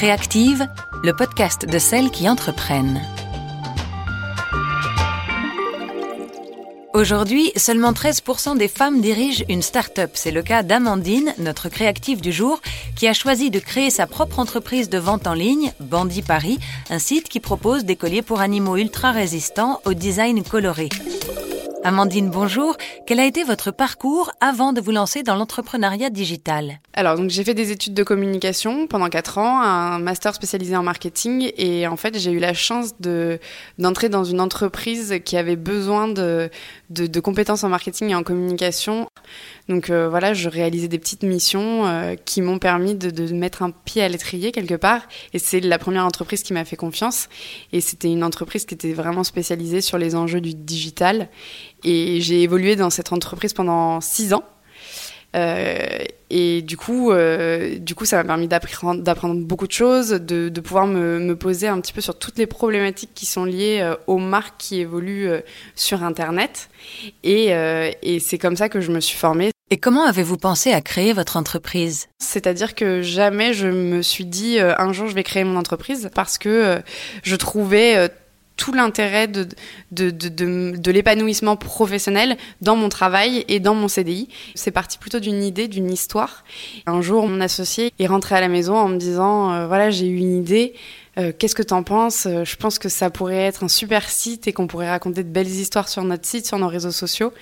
Créactive, le podcast de celles qui entreprennent. Aujourd'hui, seulement 13% des femmes dirigent une start-up. C'est le cas d'Amandine, notre créative du jour, qui a choisi de créer sa propre entreprise de vente en ligne, Bandit Paris, un site qui propose des colliers pour animaux ultra résistants au design coloré. Amandine, bonjour. Quel a été votre parcours avant de vous lancer dans l'entrepreneuriat digital? Alors, donc j'ai fait des études de communication pendant 4 ans, un master spécialisé en marketing et en fait, j'ai eu la chance de d'entrer dans une entreprise qui avait besoin de, de, compétences en marketing et en communication. Donc euh, voilà, je réalisais des petites missions euh, qui m'ont permis de, de, mettre un pied à l'étrier quelque part. Et c'est la première entreprise qui m'a fait confiance. Et c'était une entreprise qui était vraiment spécialisée sur les enjeux du digital. Et j'ai évolué dans cette entreprise pendant six ans. Euh, et du coup, euh, du coup, ça m'a permis d'apprendre, d'apprendre beaucoup de choses, de, de pouvoir me, me, poser un petit peu sur toutes les problématiques qui sont liées euh, aux marques qui évoluent sur Internet. Et, et c'est comme ça que je me suis formée. Et comment avez-vous pensé à créer votre entreprise? C'est-à-dire que jamais je me suis dit un jour je vais créer mon entreprise parce que je trouvais tout l'intérêt de, de, de, de, l'épanouissement professionnel dans mon travail et dans mon CDI. C'est parti plutôt d'une idée, d'une histoire. Un jour, mon associé est rentré à la maison en me disant, euh, voilà, j'ai eu une idée, euh, qu'est-ce que t'en penses? Je pense que ça pourrait être un super site et qu'on pourrait raconter de belles histoires sur notre site, sur nos réseaux sociaux.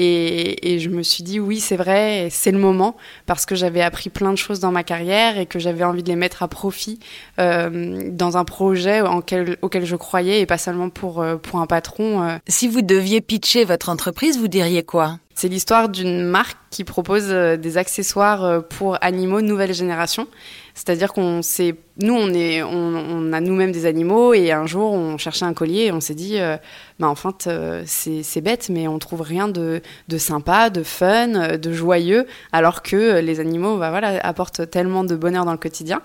Et, et je me suis dit oui, c'est vrai, c'est le moment parce que j'avais appris plein de choses dans ma carrière et que j'avais envie de les mettre à profit euh, dans un projet auquel je croyais et pas seulement pour, euh, pour un patron. Euh. Si vous deviez pitcher votre entreprise, vous diriez quoi? C'est l'histoire d'une marque qui propose des accessoires pour animaux nouvelle génération. C'est-à-dire qu'on s'est, nous on a nous-mêmes des animaux et un jour on cherchait un collier et on s'est dit, euh, bah en fait euh, c'est, bête mais on trouve rien de, sympa, de fun, euh, de joyeux, alors que les animaux, bah voilà, apportent tellement de bonheur dans le quotidien.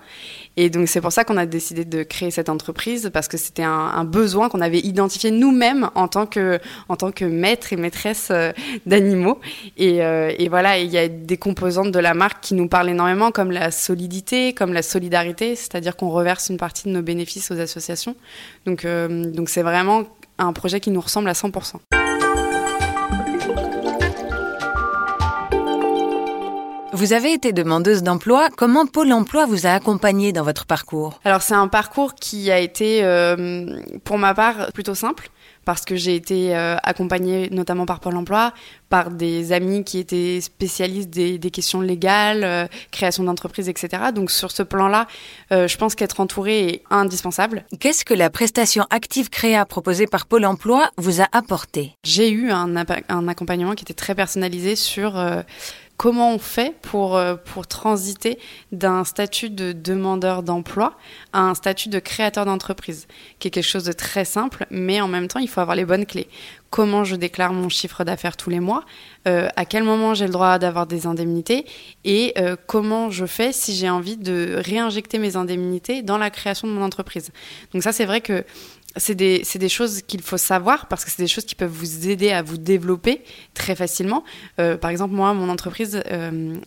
Et donc c'est pour ça qu'on a décidé de créer cette entreprise parce que c'était un, besoin qu'on avait identifié nous-mêmes en tant que en tant que maître et maîtresse euh, d'animaux. Et, euh, et voilà, il y a des composantes de la marque qui nous parlent énormément, comme la solidité, comme la solidarité, c'est-à-dire qu'on reverse une partie de nos bénéfices aux associations. Donc euh, donc c'est vraiment un projet qui nous ressemble à 100%. Vous avez été demandeuse d'emploi. Comment Pôle emploi vous a accompagné dans votre parcours? Alors c'est un parcours qui a été, euh, pour ma part, plutôt simple parce que j'ai été euh, accompagnée notamment par Pôle Emploi, par des amis qui étaient spécialistes des, des questions légales, euh, création d'entreprise, etc. Donc sur ce plan-là, euh, je pense qu'être entouré est indispensable. Qu'est-ce que la prestation active créa proposée par Pôle Emploi vous a apporté? J'ai eu un, un, accompagnement qui était très personnalisé sur comment on fait pour, pour transiter d'un statut de demandeur d'emploi à un statut de créateur d'entreprise, qui est quelque chose de très simple, mais en même temps, il faut avoir les bonnes clés. Comment je déclare mon chiffre d'affaires tous les mois, euh, à quel moment j'ai le droit d'avoir des indemnités, et euh, comment je fais si j'ai envie de réinjecter mes indemnités dans la création de mon entreprise. Donc ça, c'est vrai que c'est des, des, choses qu'il faut savoir parce que c'est des choses qui peuvent vous aider à vous développer très facilement. Euh, par exemple, moi, mon entreprise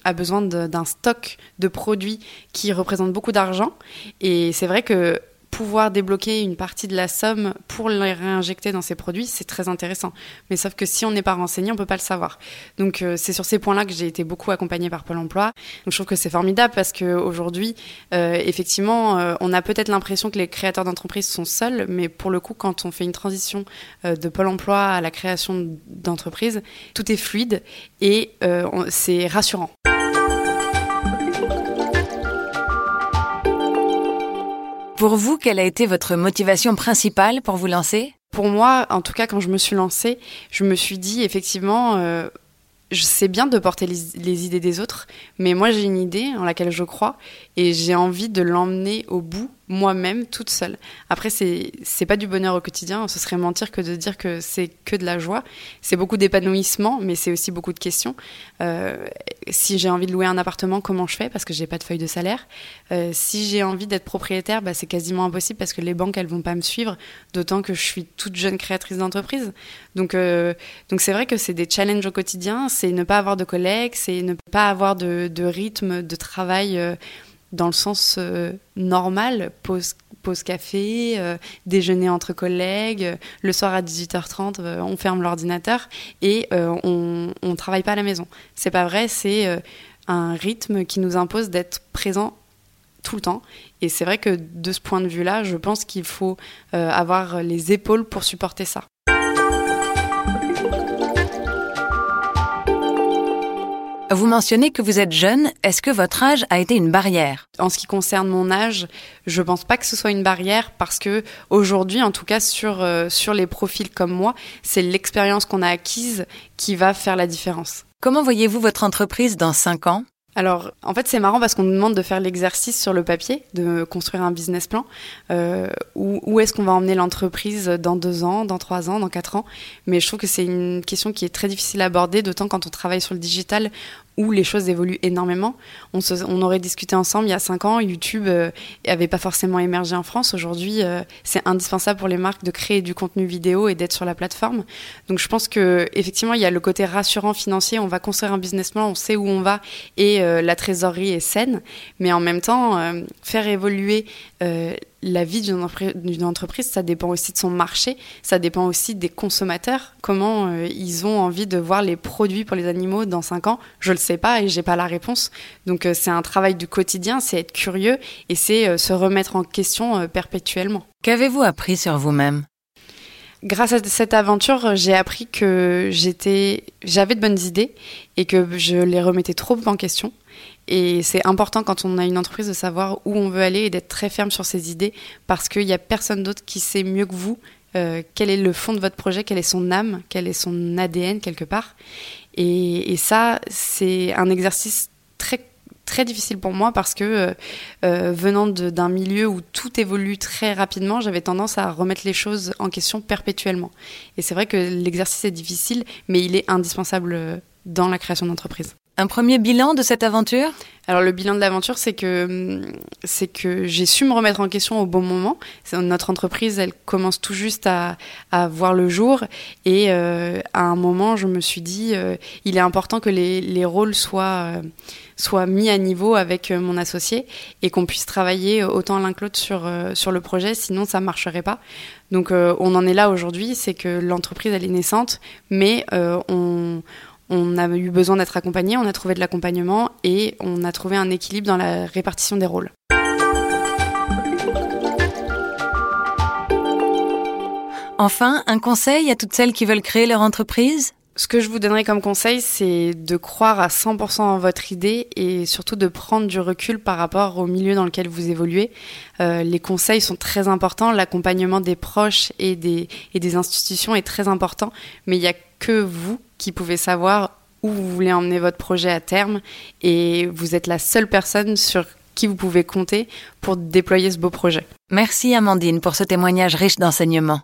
a besoin d'un stock de produits qui représente beaucoup d'argent. Et c'est vrai que pouvoir débloquer une partie de la somme pour les réinjecter dans ces produits, c'est très intéressant. Mais sauf que si on n'est pas renseigné, on peut pas le savoir. Donc euh, c'est sur ces points-là que j'ai été beaucoup accompagnée par Pôle Emploi. Donc je trouve que c'est formidable parce que aujourd'hui, euh, effectivement, euh, on a peut-être l'impression que les créateurs d'entreprises sont seuls, mais pour le coup, quand on fait une transition de Pôle Emploi à la création d'entreprise, tout est fluide et c'est rassurant. Pour vous, quelle a été votre motivation principale pour vous lancer? Pour moi, en tout cas, quand je me suis lancée, je me suis dit effectivement, euh, je sais bien de porter les, les idées des autres, mais moi j'ai une idée en laquelle je crois et j'ai envie de l'emmener au bout moi-même toute seule. Après c'est c'est pas du bonheur au quotidien, ce serait mentir que de dire que c'est que de la joie. C'est beaucoup d'épanouissement, mais c'est aussi beaucoup de questions. Euh, si j'ai envie de louer un appartement, comment je fais? Parce que j'ai pas de feuille de salaire. Euh, si j'ai envie d'être propriétaire, bah, c'est quasiment impossible parce que les banques elles vont pas me suivre, d'autant que je suis toute jeune créatrice d'entreprise. Donc euh, donc c'est vrai que c'est des challenges au quotidien, c'est ne pas avoir de collègues, c'est ne pas avoir de, de rythme de travail. Euh, dans le sens normal, pause, pause café, déjeuner entre collègues, le soir à 18h30, on ferme l'ordinateur et on ne travaille pas à la maison. C'est pas vrai, c'est un rythme qui nous impose d'être présent tout le temps. Et c'est vrai que de ce point de vue-là, je pense qu'il faut avoir les épaules pour supporter ça. Vous mentionnez que vous êtes jeune. Est-ce que votre âge a été une barrière? En ce qui concerne mon âge, je pense pas que ce soit une barrière parce que aujourd'hui, en tout cas sur euh, sur les profils comme moi, c'est l'expérience qu'on a acquise qui va faire la différence. Comment voyez-vous votre entreprise dans 5 ans? Alors, en fait, c'est marrant parce qu'on nous demande de faire l'exercice sur le papier, de construire un business plan. Euh, où, où est-ce qu'on va emmener l'entreprise dans deux ans, dans trois ans, dans quatre ans? Mais je trouve que c'est une question qui est très difficile à aborder, d'autant quand on travaille sur le digital, où les choses évoluent énormément. On, aurait discuté ensemble il y a cinq ans, YouTube n'avait euh, pas forcément émergé en France. Aujourd'hui, euh, c'est indispensable pour les marques de créer du contenu vidéo et d'être sur la plateforme. Donc je pense que effectivement, il y a le côté rassurant financier. On va construire un business plan, on sait où on va et euh, la trésorerie est saine. Mais en même temps, faire évoluer la vie d'une entreprise, ça dépend aussi de son marché, ça dépend aussi des consommateurs, comment euh, ils ont envie de voir les produits pour les animaux dans 5 ans? Je le sais pas et j'ai pas la réponse. Donc euh, c'est un travail du quotidien, c'est être curieux et c'est euh, se remettre en question perpétuellement. Qu'avez-vous appris sur vous-même? Grâce à cette aventure, j'ai appris que j'étais, j'avais de bonnes idées et que je les remettais trop en question et c'est important quand on a une entreprise de savoir où on veut aller et d'être très ferme sur ses idées parce qu'il n'y a personne d'autre qui sait mieux que vous euh, quel est le fond de votre projet, quelle est son âme, quel est son ADN quelque part. Et, ça, c'est un exercice très très difficile pour moi parce que euh, euh, venant d'un milieu où tout évolue très rapidement, j'avais tendance à remettre les choses en question perpétuellement. Et c'est vrai que l'exercice est difficile, mais il est indispensable dans la création d'entreprise. Un premier bilan de cette aventure? Alors le bilan de l'aventure, c'est que c'est que j'ai su me remettre en question au bon moment. Notre entreprise, elle commence tout juste à, à voir le jour, et euh, à un moment, je me suis dit, euh, il est important que les, les rôles soient euh, soient mis à niveau avec mon associé et qu'on puisse travailler autant l'un que l'autre sur sur le projet. Sinon, ça marcherait pas. Donc, on en est là aujourd'hui, c'est que l'entreprise elle est naissante, mais on on a eu besoin d'être accompagné, on a trouvé de l'accompagnement et on a trouvé un équilibre dans la répartition des rôles. Enfin, un conseil à toutes celles qui veulent créer leur entreprise? Ce que je vous donnerais comme conseil, c'est de croire à 100% en votre idée et surtout de prendre du recul par rapport au milieu dans lequel vous évoluez. Euh, les conseils sont très importants, l'accompagnement des proches et des, et des institutions est très important, mais il n'y a que vous qui pouvez savoir où vous voulez emmener votre projet à terme et vous êtes la seule personne sur qui vous pouvez compter pour déployer ce beau projet. Merci Amandine pour ce témoignage riche d'enseignements.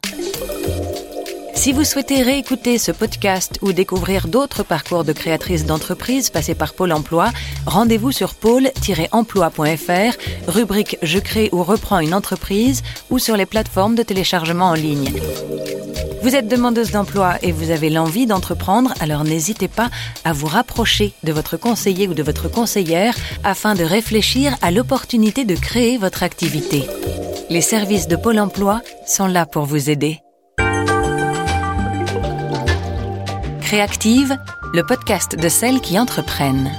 Si vous souhaitez réécouter ce podcast ou découvrir d'autres parcours de créatrices d'entreprises passées par Pôle emploi, rendez-vous sur pôle-emploi.fr, rubrique Je crée ou reprends une entreprise ou sur les plateformes de téléchargement en ligne. Vous êtes demandeuse d'emploi et vous avez l'envie d'entreprendre, alors n'hésitez pas à vous rapprocher de votre conseiller ou de votre conseillère afin de réfléchir à l'opportunité de créer votre activité. Les services de Pôle Emploi sont là pour vous aider. Créative, le podcast de celles qui entreprennent.